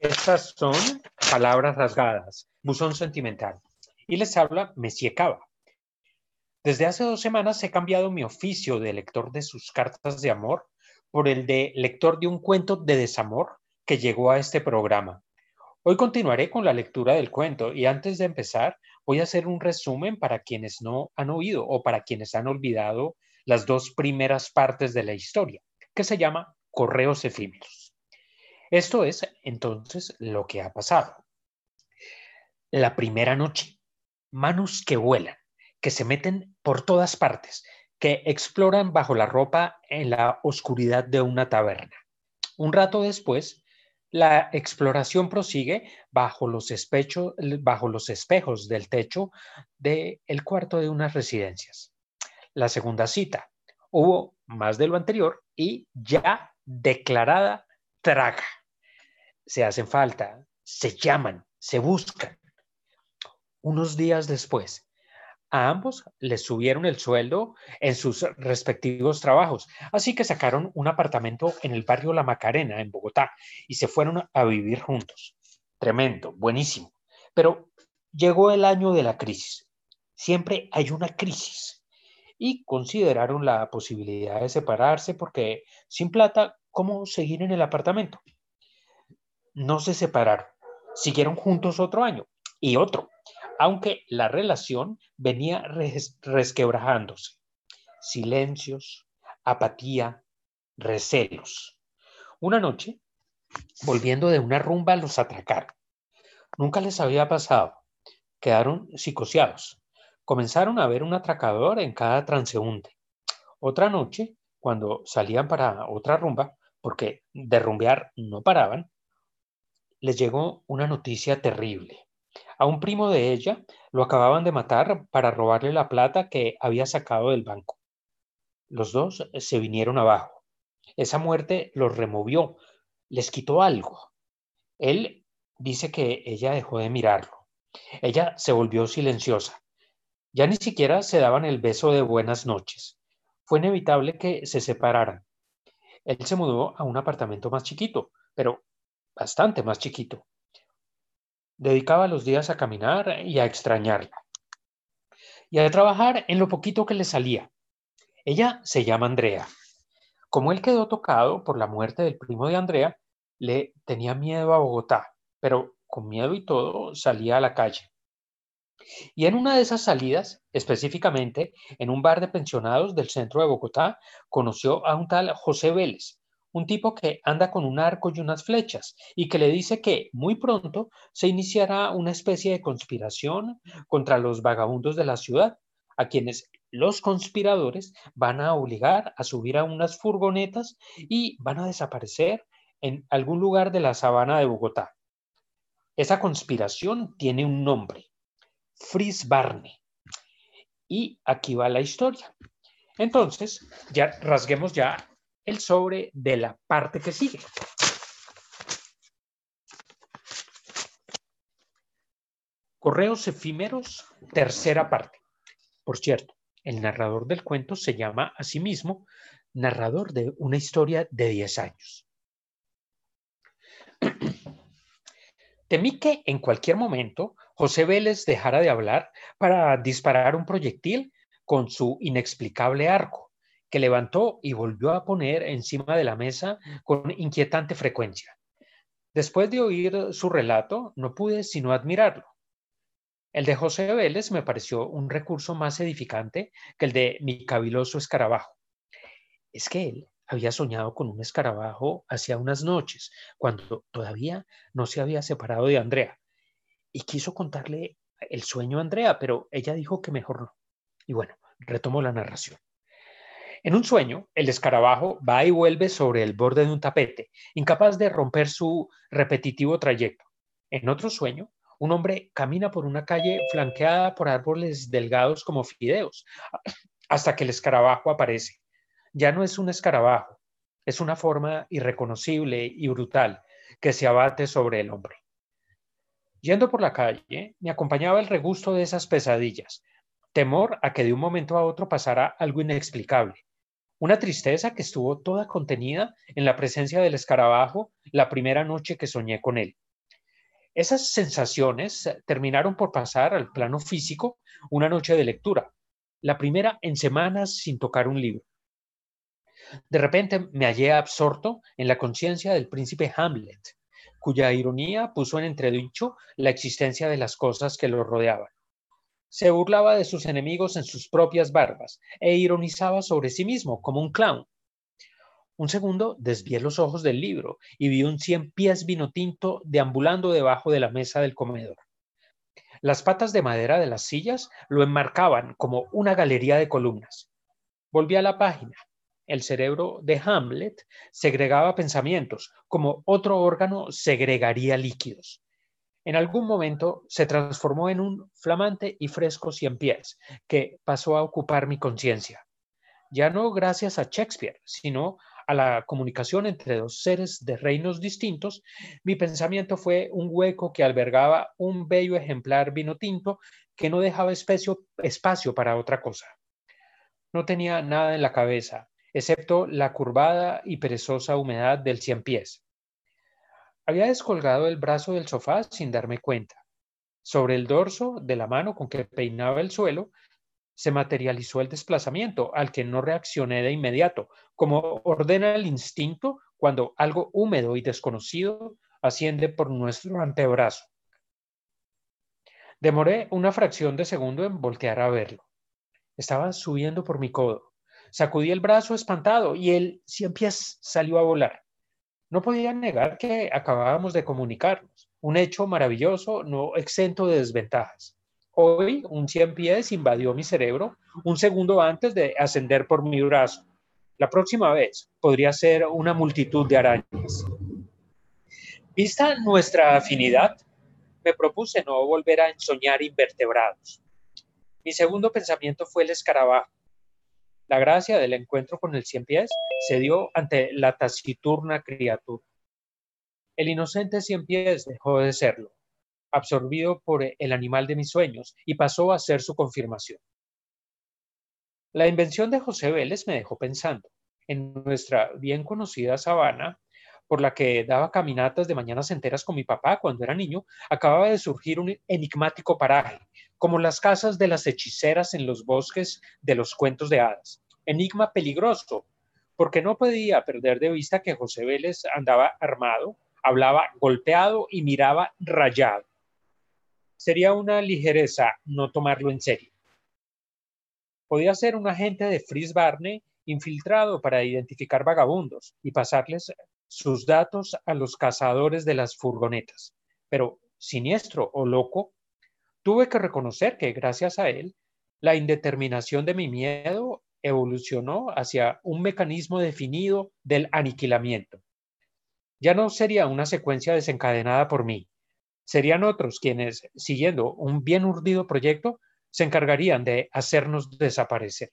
Estas son palabras rasgadas, buzón sentimental. Y les habla Messie Cava. Desde hace dos semanas he cambiado mi oficio de lector de sus cartas de amor por el de lector de un cuento de desamor que llegó a este programa. Hoy continuaré con la lectura del cuento y antes de empezar voy a hacer un resumen para quienes no han oído o para quienes han olvidado las dos primeras partes de la historia, que se llama Correos efímeros. Esto es entonces lo que ha pasado. La primera noche, manos que vuelan, que se meten por todas partes, que exploran bajo la ropa en la oscuridad de una taberna. Un rato después, la exploración prosigue bajo los, espejos del techo del cuarto de unas residencias. La segunda cita, hubo más de lo anterior y ya declarada traga se hacen falta, se llaman, se buscan. Unos días después, a ambos les subieron el sueldo en sus respectivos trabajos, así que sacaron un apartamento en el barrio La Macarena, en Bogotá, y se fueron a vivir juntos. Tremendo, buenísimo. Pero llegó el año de la crisis. Siempre hay una crisis. Y consideraron la posibilidad de separarse porque sin plata, ¿cómo seguir en el apartamento? No se separaron, siguieron juntos otro año y otro, aunque la relación venía resquebrajándose. Silencios, apatía, recelos. Una noche, volviendo de una rumba, los atracaron. Nunca les había pasado. Quedaron psicoseados. Comenzaron a ver un atracador en cada transeúnte. Otra noche, cuando salían para otra rumba, porque de rumbear no paraban, les llegó una noticia terrible. A un primo de ella lo acababan de matar para robarle la plata que había sacado del banco. Los dos se vinieron abajo. Esa muerte los removió, les quitó algo. Él dice que ella dejó de mirarlo. Ella se volvió silenciosa. Ya ni siquiera se daban el beso de buenas noches. Fue inevitable que se separaran. Él se mudó a un apartamento más chiquito, pero bastante más chiquito. Dedicaba los días a caminar y a extrañarla. Y a trabajar en lo poquito que le salía. Ella se llama Andrea. Como él quedó tocado por la muerte del primo de Andrea, le tenía miedo a Bogotá, pero con miedo y todo salía a la calle. Y en una de esas salidas, específicamente en un bar de pensionados del centro de Bogotá, conoció a un tal José Vélez, un tipo que anda con un arco y unas flechas y que le dice que muy pronto se iniciará una especie de conspiración contra los vagabundos de la ciudad, a quienes los conspiradores van a obligar a subir a unas furgonetas y van a desaparecer en algún lugar de la sabana de Bogotá. Esa conspiración tiene un nombre, Fris Barney. Y aquí va la historia. Entonces, ya rasguemos ya el sobre de la parte que sigue. Correos efímeros, tercera parte. Por cierto, el narrador del cuento se llama a sí mismo narrador de una historia de 10 años. Temí que en cualquier momento José Vélez dejara de hablar para disparar un proyectil con su inexplicable arco que levantó y volvió a poner encima de la mesa con inquietante frecuencia. Después de oír su relato, no pude sino admirarlo. El de José Vélez me pareció un recurso más edificante que el de mi caviloso escarabajo. Es que él había soñado con un escarabajo hacía unas noches, cuando todavía no se había separado de Andrea, y quiso contarle el sueño a Andrea, pero ella dijo que mejor no. Y bueno, retomo la narración. En un sueño, el escarabajo va y vuelve sobre el borde de un tapete, incapaz de romper su repetitivo trayecto. En otro sueño, un hombre camina por una calle flanqueada por árboles delgados como fideos, hasta que el escarabajo aparece. Ya no es un escarabajo, es una forma irreconocible y brutal que se abate sobre el hombre. Yendo por la calle, me acompañaba el regusto de esas pesadillas, temor a que de un momento a otro pasara algo inexplicable, una tristeza que estuvo toda contenida en la presencia del escarabajo la primera noche que soñé con él. Esas sensaciones terminaron por pasar al plano físico una noche de lectura, la primera en semanas sin tocar un libro. De repente me hallé absorto en la conciencia del príncipe Hamlet, cuya ironía puso en entredicho la existencia de las cosas que lo rodeaban. Se burlaba de sus enemigos en sus propias barbas e ironizaba sobre sí mismo como un clown. Un segundo desvié los ojos del libro y vi un cien pies vino tinto deambulando debajo de la mesa del comedor. Las patas de madera de las sillas lo enmarcaban como una galería de columnas. Volví a la página el cerebro de Hamlet segregaba pensamientos, como otro órgano segregaría líquidos. En algún momento se transformó en un flamante y fresco cien pies que pasó a ocupar mi conciencia. Ya no gracias a Shakespeare, sino a la comunicación entre dos seres de reinos distintos, mi pensamiento fue un hueco que albergaba un bello ejemplar vino tinto que no dejaba espacio, para otra cosa. No tenía nada en la cabeza, excepto la curvada y perezosa humedad del cien pies. Había descolgado el brazo del sofá sin darme cuenta. Sobre el dorso de la mano con que peinaba el suelo se materializó el desplazamiento, al que no reaccioné de inmediato, como ordena el instinto cuando algo húmedo y desconocido asciende por nuestro antebrazo. Demoré una fracción de segundo en voltear a verlo. Estaba subiendo por mi codo. Sacudí el brazo espantado y el cien pies salió a volar. No podía negar que acabábamos de comunicarnos, un hecho maravilloso, no exento de desventajas. Hoy un cien pies invadió mi cerebro un segundo antes de ascender por mi brazo. La próxima vez podría ser una multitud de arañas. Vista nuestra afinidad, me propuse no volver a ensoñar invertebrados. Mi segundo pensamiento fue el escarabajo. La gracia del encuentro con el cien pies se dio ante la taciturna criatura. El inocente cien pies dejó de serlo, absorbido por el animal de mis sueños, y pasó a ser su confirmación. La invención de José Vélez me dejó pensando. En nuestra bien conocida sabana, por la que daba caminatas de mañanas enteras con mi papá cuando era niño, acababa de surgir un enigmático paraje, como las casas de las hechiceras en los bosques de los cuentos de hadas. Enigma peligroso, porque no podía perder de vista que José Vélez andaba armado, hablaba golpeado y miraba rayado. Sería una ligereza no tomarlo en serio. Podía ser un agente de Fritz Barney infiltrado para identificar vagabundos y pasarles sus datos a los cazadores de las furgonetas. Pero siniestro o loco, tuve que reconocer que gracias a él, la indeterminación de mi miedo evolucionó hacia un mecanismo definido del aniquilamiento. Ya no sería una secuencia desencadenada por mí, serían otros quienes, siguiendo un bien urdido proyecto, se encargarían de hacernos desaparecer.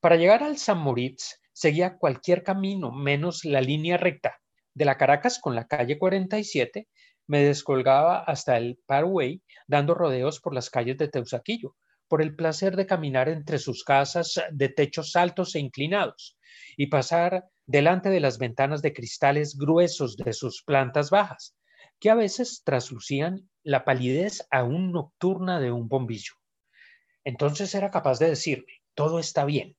Para llegar al San Moritz, seguía cualquier camino menos la línea recta. De la Caracas con la calle 47 me descolgaba hasta el Parway dando rodeos por las calles de Teusaquillo, por el placer de caminar entre sus casas de techos altos e inclinados y pasar delante de las ventanas de cristales gruesos de sus plantas bajas, que a veces traslucían la palidez aún nocturna de un bombillo. Entonces era capaz de decirme, todo está bien,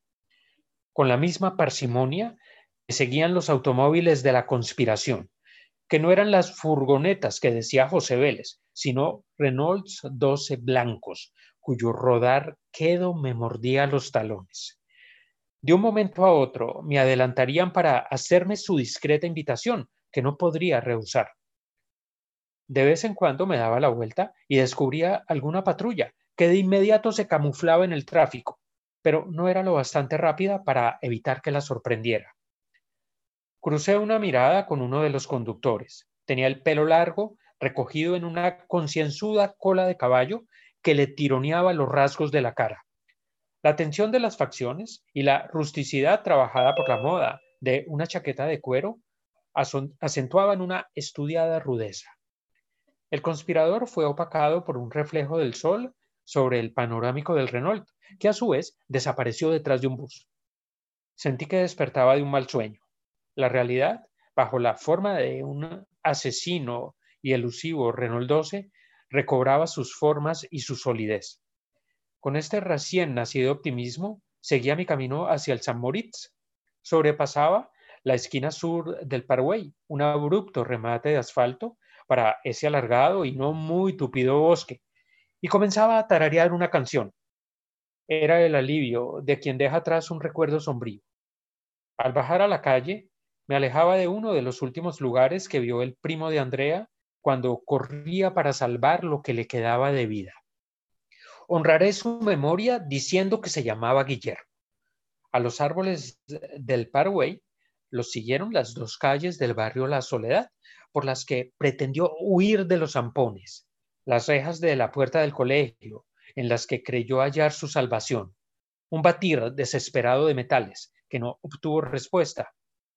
con la misma parsimonia que seguían los automóviles de la conspiración, que no eran las furgonetas que decía José Vélez, sino Renaults 12 blancos, cuyo rodar quedo me mordía los talones. De un momento a otro me adelantarían para hacerme su discreta invitación, que no podría rehusar. De vez en cuando me daba la vuelta y descubría alguna patrulla que de inmediato se camuflaba en el tráfico, pero no era lo bastante rápida para evitar que la sorprendiera. Crucé una mirada con uno de los conductores. Tenía el pelo largo, recogido en una concienzuda cola de caballo que le tironeaba los rasgos de la cara. La tensión de las facciones y la rusticidad trabajada por la moda de una chaqueta de cuero acentuaban una estudiada rudeza. El conspirador fue opacado por un reflejo del sol sobre el panorámico del Renault, que a su vez desapareció detrás de un bus. Sentí que despertaba de un mal sueño. La realidad, bajo la forma de un asesino y elusivo Renault 12 recobraba sus formas y su solidez. Con este recién nacido optimismo, seguía mi camino hacia el San Moritz. Sobrepasaba la esquina sur del Paraguay, un abrupto remate de asfalto para ese alargado y no muy tupido bosque, y comenzaba a tararear una canción. Era el alivio de quien deja atrás un recuerdo sombrío. Al bajar a la calle, me alejaba de uno de los últimos lugares que vio el primo de Andrea cuando corría para salvar lo que le quedaba de vida. Honraré su memoria diciendo que se llamaba Guillermo. A los árboles del Paraguay los siguieron las dos calles del barrio La Soledad, por las que pretendió huir de los zampones, las rejas de la puerta del colegio, en las que creyó hallar su salvación, un batir desesperado de metales que no obtuvo respuesta,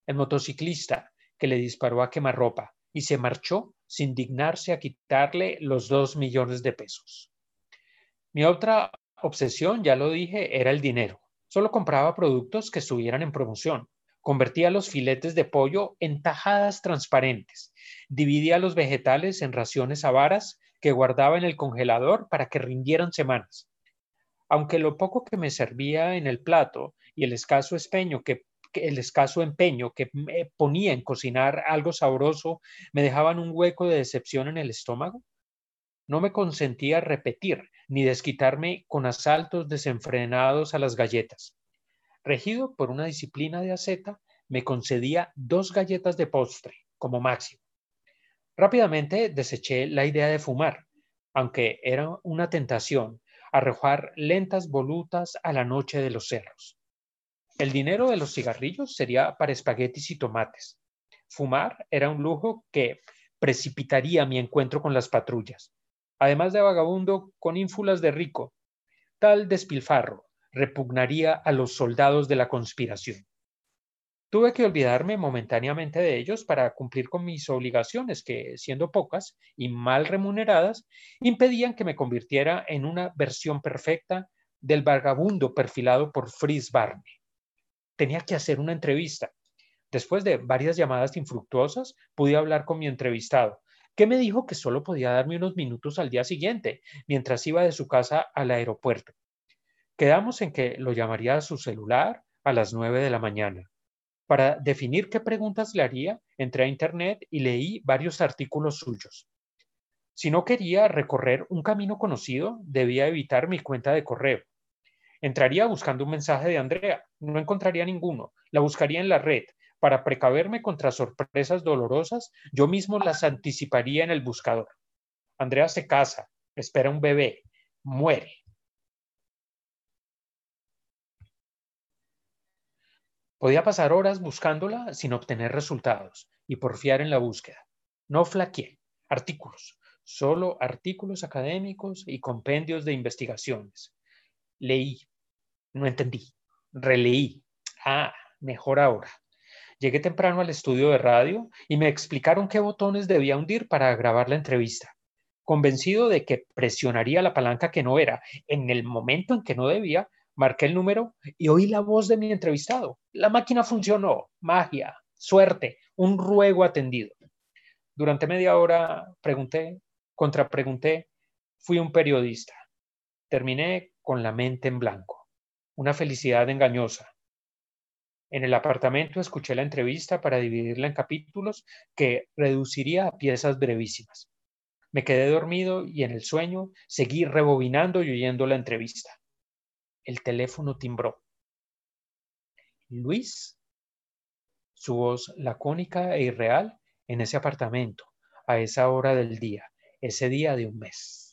el motociclista que le disparó a quemarropa y se marchó sin dignarse a quitarle los dos millones de pesos. Mi otra obsesión, ya lo dije, era el dinero. Solo compraba productos que estuvieran en promoción. Convertía los filetes de pollo en tajadas transparentes. Dividía los vegetales en raciones avaras que guardaba en el congelador para que rindieran semanas. Aunque lo poco que me servía en el plato y el escaso espeño que el escaso empeño que me ponía en cocinar algo sabroso me dejaban un hueco de decepción en el estómago, no me consentía repetir ni desquitarme con asaltos desenfrenados a las galletas. Regido por una disciplina de aceta, me concedía dos galletas de postre, como máximo. Rápidamente deseché la idea de fumar, aunque era una tentación arrojar lentas volutas a la noche de los cerros. El dinero de los cigarrillos sería para espaguetis y tomates. Fumar era un lujo que precipitaría mi encuentro con las patrullas además de vagabundo con ínfulas de rico. Tal despilfarro repugnaría a los soldados de la conspiración. Tuve que olvidarme momentáneamente de ellos para cumplir con mis obligaciones que, siendo pocas y mal remuneradas, impedían que me convirtiera en una versión perfecta del vagabundo perfilado por Fritz Barney. Tenía que hacer una entrevista. Después de varias llamadas infructuosas, pude hablar con mi entrevistado, que me dijo que solo podía darme unos minutos al día siguiente, mientras iba de su casa al aeropuerto. Quedamos en que lo llamaría a su celular a las nueve de la mañana. Para definir qué preguntas le haría, entré a Internet y leí varios artículos suyos. Si no quería recorrer un camino conocido, debía evitar mi cuenta de correo. Entraría buscando un mensaje de Andrea, no encontraría ninguno, la buscaría en la red, para precaverme contra sorpresas dolorosas, yo mismo las anticiparía en el buscador. Andrea se casa, espera un bebé, muere. Podía pasar horas buscándola sin obtener resultados y porfiar en la búsqueda. No flaqueé. Artículos, solo artículos académicos y compendios de investigaciones. Leí, no entendí, releí. Ah, mejor ahora. Llegué temprano al estudio de radio y me explicaron qué botones debía hundir para grabar la entrevista. Convencido de que presionaría la palanca que no era en el momento en que no debía, marqué el número y oí la voz de mi entrevistado. La máquina funcionó. Magia, suerte, un ruego atendido. Durante media hora pregunté, contrapregunté, fui un periodista. Terminé con la mente en blanco. Una felicidad engañosa, en el apartamento escuché la entrevista para dividirla en capítulos que reduciría a piezas brevísimas. Me quedé dormido y en el sueño seguí rebobinando y oyendo la entrevista. El teléfono timbró. Luis, su voz lacónica e irreal en ese apartamento, a esa hora del día, ese día de un mes.